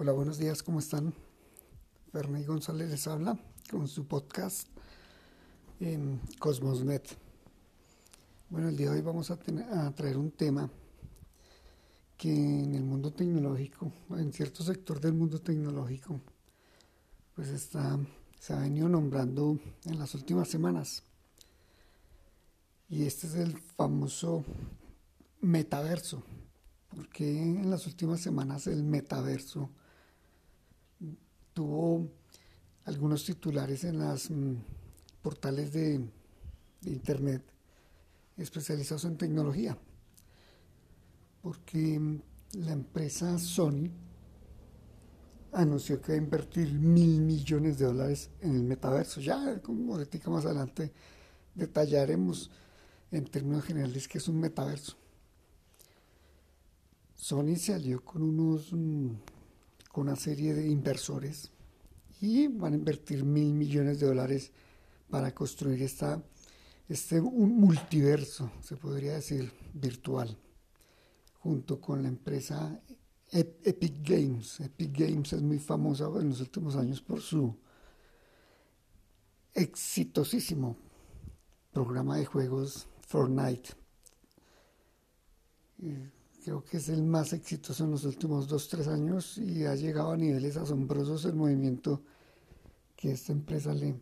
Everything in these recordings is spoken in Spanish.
Hola, buenos días, ¿cómo están? Ferney González les habla con su podcast en Cosmosnet. Bueno, el día de hoy vamos a, a traer un tema que en el mundo tecnológico, en cierto sector del mundo tecnológico, pues está, se ha venido nombrando en las últimas semanas. Y este es el famoso metaverso. Porque en las últimas semanas el metaverso tuvo algunos titulares en los mm, portales de, internet especializados en tecnología, porque mm, la empresa Sony anunció que va a invertir mil millones de dólares en el metaverso. Ya, como ahorita más adelante, detallaremos en términos generales qué es un metaverso. Sony se alió con unos una serie de inversores y van a invertir mil millones de dólares para construir esta, este un multiverso, se podría decir, virtual, junto con la empresa Epic Games. Epic Games es muy famosa en los últimos años por su exitosísimo programa de juegos Fortnite creo que es el más exitoso en los últimos dos, tres años y ha llegado a niveles asombrosos el movimiento que esta empresa le,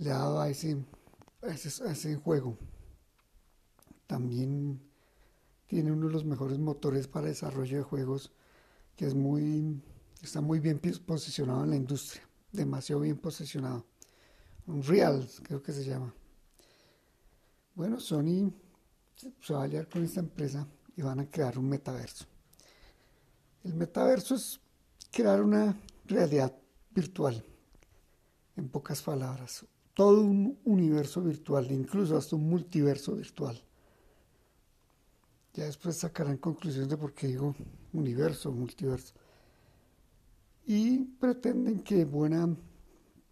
ha dado a ese, ese, juego. También tiene uno de los mejores motores para desarrollo de juegos que es muy, está muy bien posicionado en la industria, demasiado bien posicionado. Unreal, creo que se llama. Bueno, Sony se va a aliar con esta empresa y van a crear un metaverso. El metaverso es crear una realidad virtual, en pocas palabras, todo un universo virtual, incluso hasta un multiverso virtual. Ya después sacarán conclusiones de por qué digo universo, multiverso. Y pretenden que buena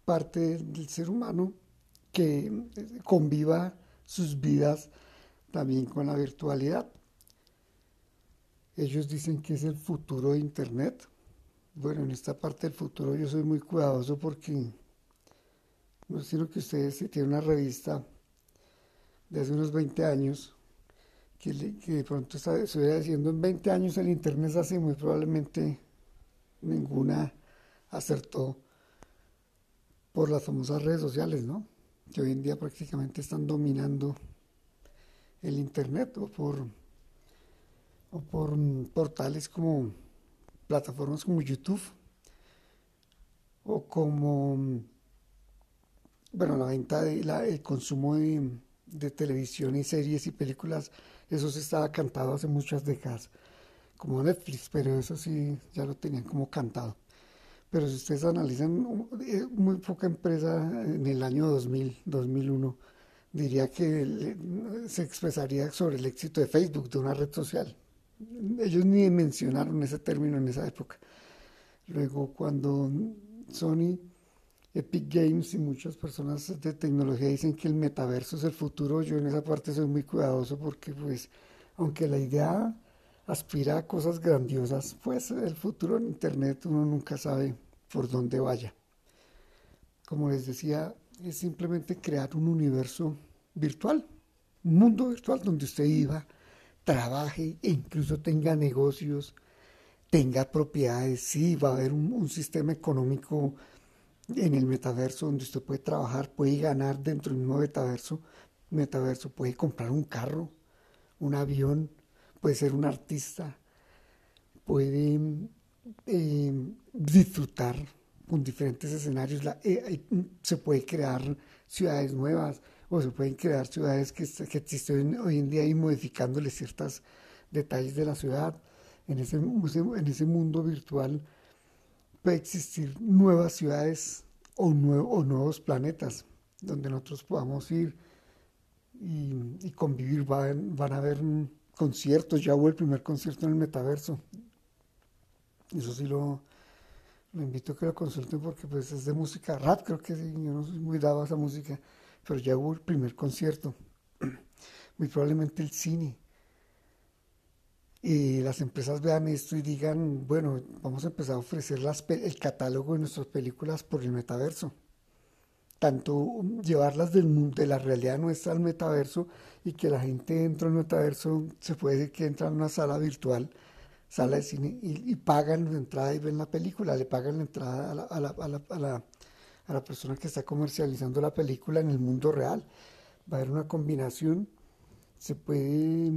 parte del ser humano que conviva sus vidas también con la virtualidad. Ellos dicen que es el futuro de Internet. Bueno, en esta parte del futuro yo soy muy cuidadoso porque no sé que ustedes si tienen una revista de hace unos 20 años que, de pronto estuviera diciendo en 20 años el Internet es así, muy probablemente ninguna acertó por las famosas redes sociales, ¿no? Que hoy en día prácticamente están dominando el Internet o por o por portales como plataformas como YouTube o como bueno la venta de el consumo de, de, televisión y series y películas eso se estaba cantado hace muchas décadas como Netflix pero eso sí ya lo tenían como cantado. Pero si ustedes analizan eh, muy poca empresa en el año 2000 2001 diría que se expresaría sobre el éxito de Facebook de una red social ellos ni mencionaron ese término en esa época. Luego cuando Sony, Epic Games y muchas personas de tecnología dicen que el metaverso es el futuro, yo en esa parte soy muy cuidadoso porque pues aunque la idea aspira a cosas grandiosas, pues el futuro en Internet uno nunca sabe por dónde vaya. Como les decía, es simplemente crear un universo virtual, un mundo virtual donde usted iba trabaje e incluso tenga negocios, tenga propiedades, sí, va a haber un, sistema económico en el metaverso donde usted puede trabajar, puede ganar dentro del mismo metaverso, metaverso, puede comprar un carro, un avión, puede ser un artista, puede eh, disfrutar con diferentes escenarios, eh, se puede crear ciudades nuevas, o se pueden crear ciudades que, existen hoy en día y modificándole ciertos detalles de la ciudad. En ese, en ese mundo virtual puede existir nuevas ciudades o, o nuevos planetas donde nosotros podamos ir y, convivir. Van, van a haber conciertos, ya hubo el primer concierto en el metaverso. Eso sí lo, lo invito a que lo consulten porque pues es de música rap, creo que sí, yo no soy muy dado a esa música pero ya hubo el primer concierto, muy probablemente el cine. y las empresas vean esto y digan, bueno, vamos a empezar a ofrecer el catálogo de nuestras películas por el metaverso. Tanto llevarlas del, de la realidad nuestra al metaverso y que la gente dentro del metaverso se puede decir que entra en una sala virtual, sala de cine, y, pagan la entrada y ven la película, le pagan la entrada a la, a la, a la, a la, a la persona que está comercializando la película en el mundo real. Va a haber una combinación, se puede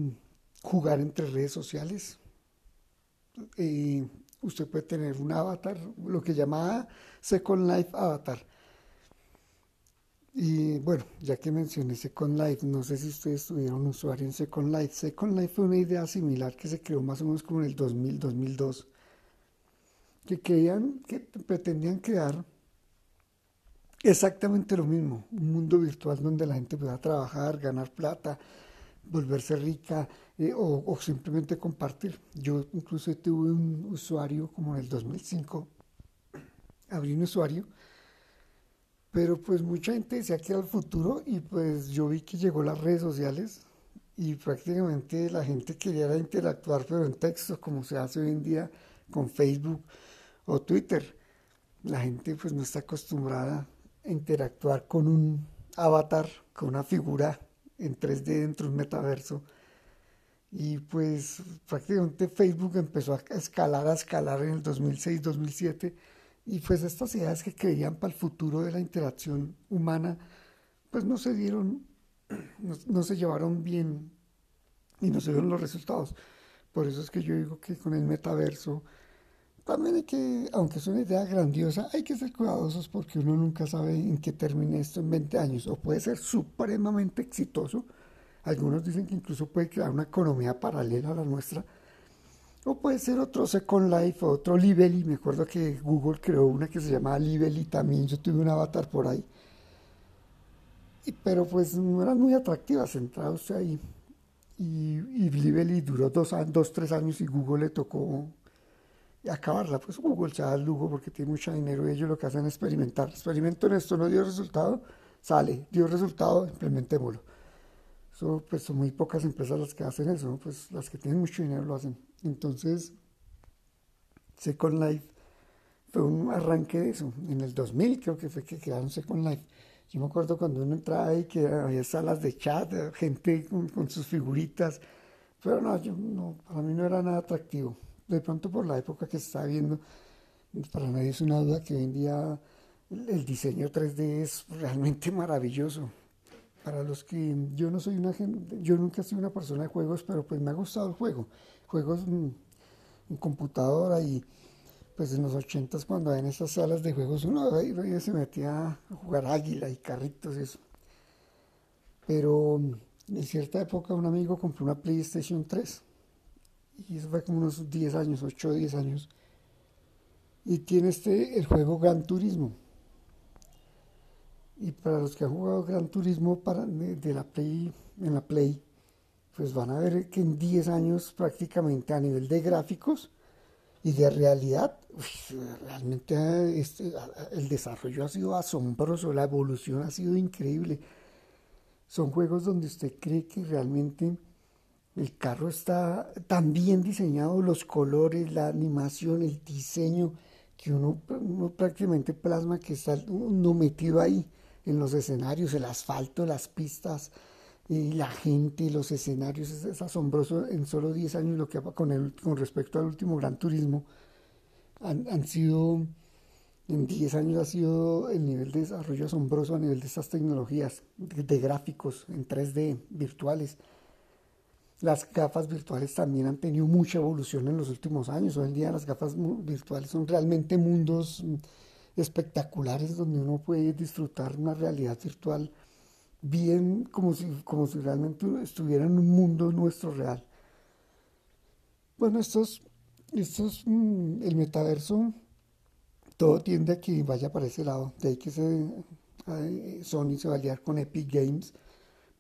jugar entre redes sociales. Y usted puede tener un avatar, lo que llamaba Second Life Avatar. Y bueno, ya que mencioné Second Life, no sé si ustedes tuvieron un usuario en Second Life. Second Life fue una idea similar que se creó más o menos como en el 2000, 2002, que querían, que pretendían crear exactamente lo mismo, un mundo virtual donde la gente pueda trabajar, ganar plata, volverse rica eh, o, simplemente compartir. Yo incluso tuve un usuario como en el 2005, abrí un usuario, pero pues mucha gente decía que era el futuro y pues yo vi que llegó las redes sociales y prácticamente la gente quería interactuar pero en texto como se hace hoy en día con Facebook o Twitter. La gente pues no está acostumbrada interactuar con un avatar, con una figura en 3D dentro de un metaverso. Y pues prácticamente Facebook empezó a escalar, a escalar en el 2006-2007 y pues estas ideas que creían para el futuro de la interacción humana pues no se dieron, no, se llevaron bien y no se dieron los resultados. Por eso es que yo digo que con el metaverso también hay que, aunque es una idea grandiosa, hay que ser cuidadosos porque uno nunca sabe en qué termine esto en 20 años. O puede ser supremamente exitoso. Algunos dicen que incluso puede crear una economía paralela a la nuestra. O puede ser otro Second Life otro Lively. Me acuerdo que Google creó una que se llamaba Lively también. Yo tuve un avatar por ahí. Y, pero pues no eran muy atractivas entradas ahí. Y, y duró dos, dos, tres años y Google le tocó acabarla. Pues Google se da el lujo porque tiene mucho dinero y ellos lo que hacen es experimentar. Experimento en esto, no dio resultado, sale, dio resultado, implementémoslo. Eso, pues son muy pocas empresas las que hacen eso, pues las que tienen mucho dinero lo hacen. Entonces, Second Life fue un arranque de eso. En el 2000 creo que fue que quedaron Second Life. Yo me acuerdo cuando uno entraba ahí que había salas de chat, gente con, con sus figuritas, pero no, yo, no, para mí no era nada atractivo de pronto por la época que está viendo, para nadie es una duda que hoy en día el diseño 3D es realmente maravilloso. Para los que yo no soy una yo nunca he sido una persona de juegos, pero pues me ha gustado el juego. Juegos en, computadora y pues en los 80 cuando en esas salas de juegos uno se metía a jugar águila y carritos y eso. Pero en cierta época un amigo compró una PlayStation 3 y eso fue como unos 10 años, 8 o 10 años. Y tiene este, el juego Gran Turismo. Y para los que han jugado Gran Turismo para, de, la Play, en la Play, pues van a ver que en 10 años prácticamente a nivel de gráficos y de realidad, realmente este, el desarrollo ha sido asombroso, la evolución ha sido increíble. Son juegos donde usted cree que realmente el carro está tan bien diseñado, los colores, la animación, el diseño, que uno, prácticamente plasma que está uno metido ahí en los escenarios, el asfalto, las pistas, y la gente, los escenarios, es, asombroso en solo 10 años lo que con, con respecto al último Gran Turismo. Han sido, en 10 años ha sido el nivel de desarrollo asombroso a nivel de estas tecnologías, de gráficos en 3D, virtuales. Las gafas virtuales también han tenido mucha evolución en los últimos años. Hoy en día las gafas virtuales son realmente mundos mm, espectaculares donde uno puede disfrutar una realidad virtual bien como si, como si realmente estuviera en un mundo nuestro real. Bueno, estos, estos, mm, el metaverso, todo tiende a que vaya para ese lado. De ahí que se, Sony se va a liar con Epic Games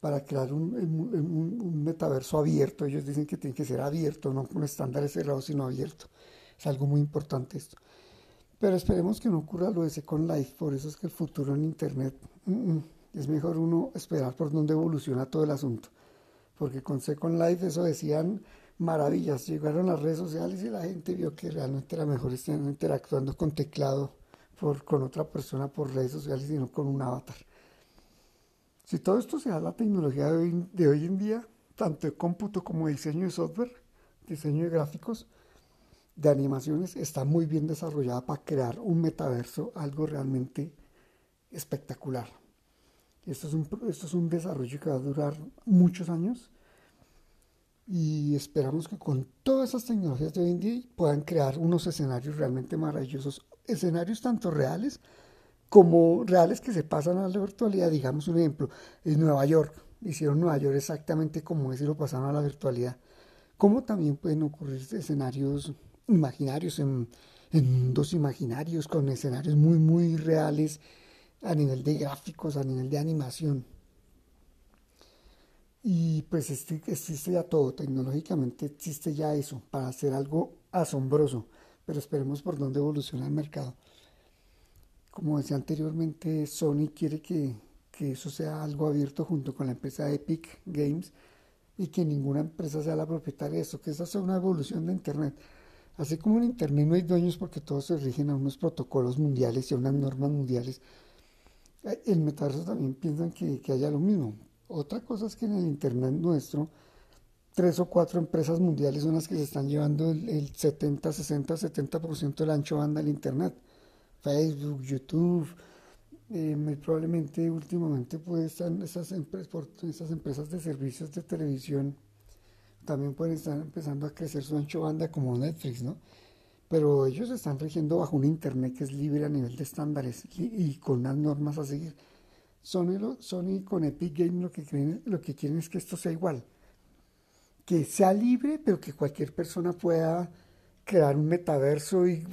para crear un, metaverso abierto. Ellos dicen que tiene que ser abierto, no con estándares cerrados, sino abierto. Es algo muy importante esto. Pero esperemos que no ocurra lo de Second Life, por eso es que el futuro en Internet mm, mm, es mejor uno esperar por dónde evoluciona todo el asunto. Porque con Second Life, eso decían, maravillas. Llegaron las redes sociales y la gente vio que realmente era mejor estar interactuando con teclado por, con otra persona por redes sociales y no con un avatar. Si todo esto se da la tecnología de hoy, en día, tanto de cómputo como de diseño de software, diseño de gráficos, de animaciones, está muy bien desarrollada para crear un metaverso, algo realmente espectacular. Esto es un, esto es un desarrollo que va a durar muchos años y esperamos que con todas esas tecnologías de hoy en día puedan crear unos escenarios realmente maravillosos, escenarios tanto reales como reales que se pasan a la virtualidad. Digamos un ejemplo, en Nueva York, hicieron Nueva York exactamente como es y lo pasaron a la virtualidad. Como también pueden ocurrir escenarios imaginarios, en, mundos imaginarios, con escenarios muy, muy reales a nivel de gráficos, a nivel de animación. Y pues existe ya todo, tecnológicamente existe ya eso, para hacer algo asombroso, pero esperemos por dónde evoluciona el mercado. Como decía anteriormente, Sony quiere que, que eso sea algo abierto junto con la empresa Epic Games y que ninguna empresa sea la propietaria de eso, que esa sea una evolución de Internet. Así como en Internet no hay dueños porque todos se rigen a unos protocolos mundiales y a unas normas mundiales, eh, el metaverso también piensan que, que haya lo mismo. Otra cosa es que en el Internet nuestro, tres o cuatro empresas mundiales son las que se están llevando el, 70, 60, 70% del ancho banda del Internet. Facebook, YouTube, eh, muy probablemente últimamente pues están esas, esas empresas de servicios de televisión también pueden estar empezando a crecer su ancho banda como Netflix, ¿no? Pero ellos están rigiendo bajo un Internet que es libre a nivel de estándares y, con unas normas a seguir. Sony, Sony con Epic Games lo que, quieren, lo que quieren es que esto sea igual. Que sea libre, pero que cualquier persona pueda crear un metaverso y,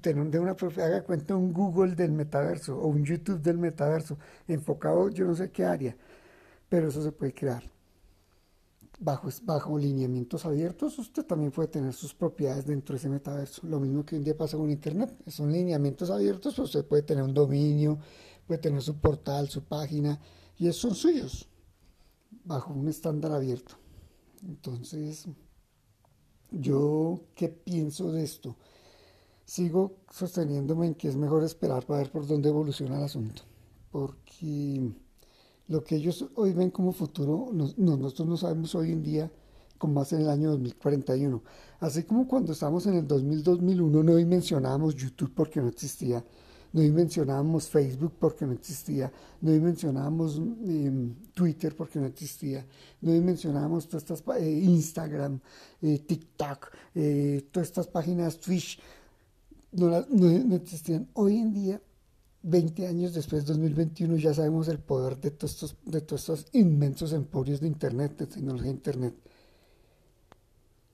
tener de una propia, haga cuenta un Google del metaverso o un YouTube del metaverso, enfocado yo no sé qué área, pero eso se puede crear. Bajo, bajo lineamientos abiertos, usted también puede tener sus propiedades dentro de ese metaverso. Lo mismo que hoy en día pasa con Internet. Son lineamientos abiertos, pues usted puede tener un dominio, puede tener su portal, su página, y esos son suyos, bajo un estándar abierto. Entonces, yo, ¿qué pienso de esto? Sigo sosteniéndome en que es mejor esperar para ver por dónde evoluciona el asunto, porque lo que ellos hoy ven como futuro, nosotros no sabemos hoy en día va a ser el año 2041. Así como cuando estábamos en el 2000-2001 no mencionábamos YouTube porque no existía, no mencionábamos Facebook porque no existía, no mencionábamos em, Twitter porque no existía, no mencionábamos todas estas eh, Instagram, eh, TikTok, eh, todas estas páginas Twitch, no, no, existían. Hoy en día, 20 años después, 2021, ya sabemos el poder de todos estos, de todos estos inmensos emporios de Internet, de tecnología de Internet.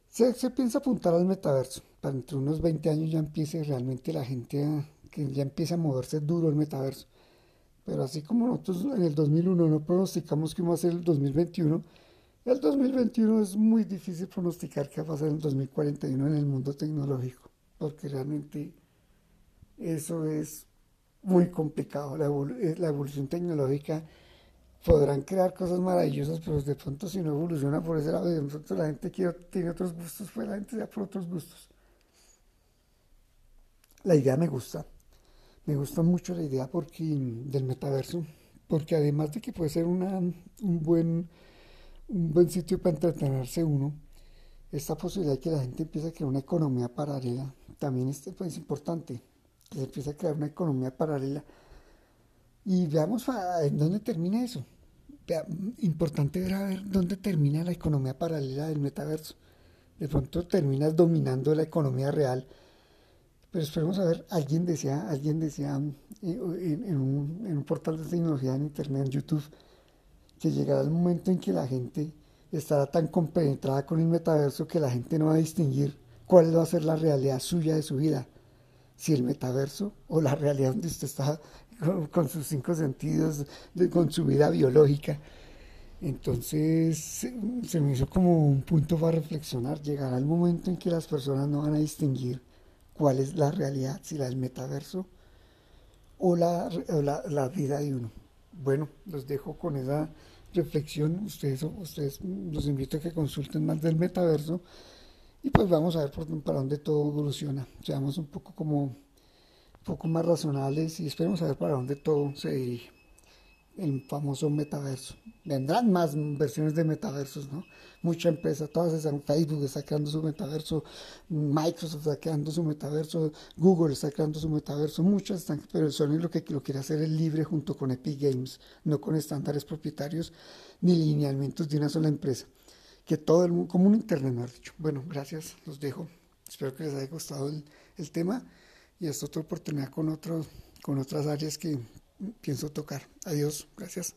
Se, se, piensa apuntar al metaverso. Para entre unos 20 años ya empiece realmente la gente a, que ya empieza a moverse duro el metaverso. Pero así como nosotros en el 2001 no pronosticamos que va a ser el 2021, el 2021 es muy difícil pronosticar qué va a pasar en el 2041 en el mundo tecnológico, porque realmente eso es muy complicado. La, eh, evolución tecnológica podrán crear cosas maravillosas, pero de pronto si no evoluciona por ese lado, de pronto la gente quiere, tiene otros gustos, pues la gente ya por otros gustos. La idea me gusta, me gusta mucho la idea porque, del metaverso, porque además de que puede ser un, buen, un buen sitio para entretenerse uno, esta posibilidad de que la gente empiece a crear una economía paralela también es pues, importante, que se empiece a crear una economía paralela. Y veamos en dónde termina eso. Importante ver a ver dónde termina la economía paralela del metaverso. De pronto terminas dominando la economía real pero esperemos a ver, alguien decía, alguien decía eh, en, un, portal de tecnología en internet, en YouTube, que llegará el momento en que la gente estará tan compenetrada con el metaverso que la gente no va a distinguir cuál va a ser la realidad suya de su vida. Si el metaverso o la realidad donde usted está con, sus cinco sentidos, con su vida biológica. Entonces se me hizo como un punto para reflexionar. Llegará el momento en que las personas no van a distinguir cuál es la realidad, si la del metaverso o la, la, vida de uno. Bueno, los dejo con esa reflexión. Ustedes, ustedes los invito a que consulten más del metaverso y pues vamos a ver por, para dónde todo evoluciona. Seamos un poco como un poco más razonables y esperemos a ver para dónde todo se dirige el famoso metaverso. Vendrán más versiones de metaversos, ¿no? Mucha empresa, todas están, Facebook está creando su metaverso, Microsoft está creando su metaverso, Google está creando su metaverso, muchas están, pero Sony lo que lo quiere hacer es libre junto con Epic Games, no con estándares propietarios ni lineamientos de una sola empresa. Que todo el mundo, como un internet, me ha dicho. Bueno, gracias, los dejo. Espero que les haya gustado el, el tema y hasta otra oportunidad con, otro, con otras áreas que pienso tocar. Adiós, gracias.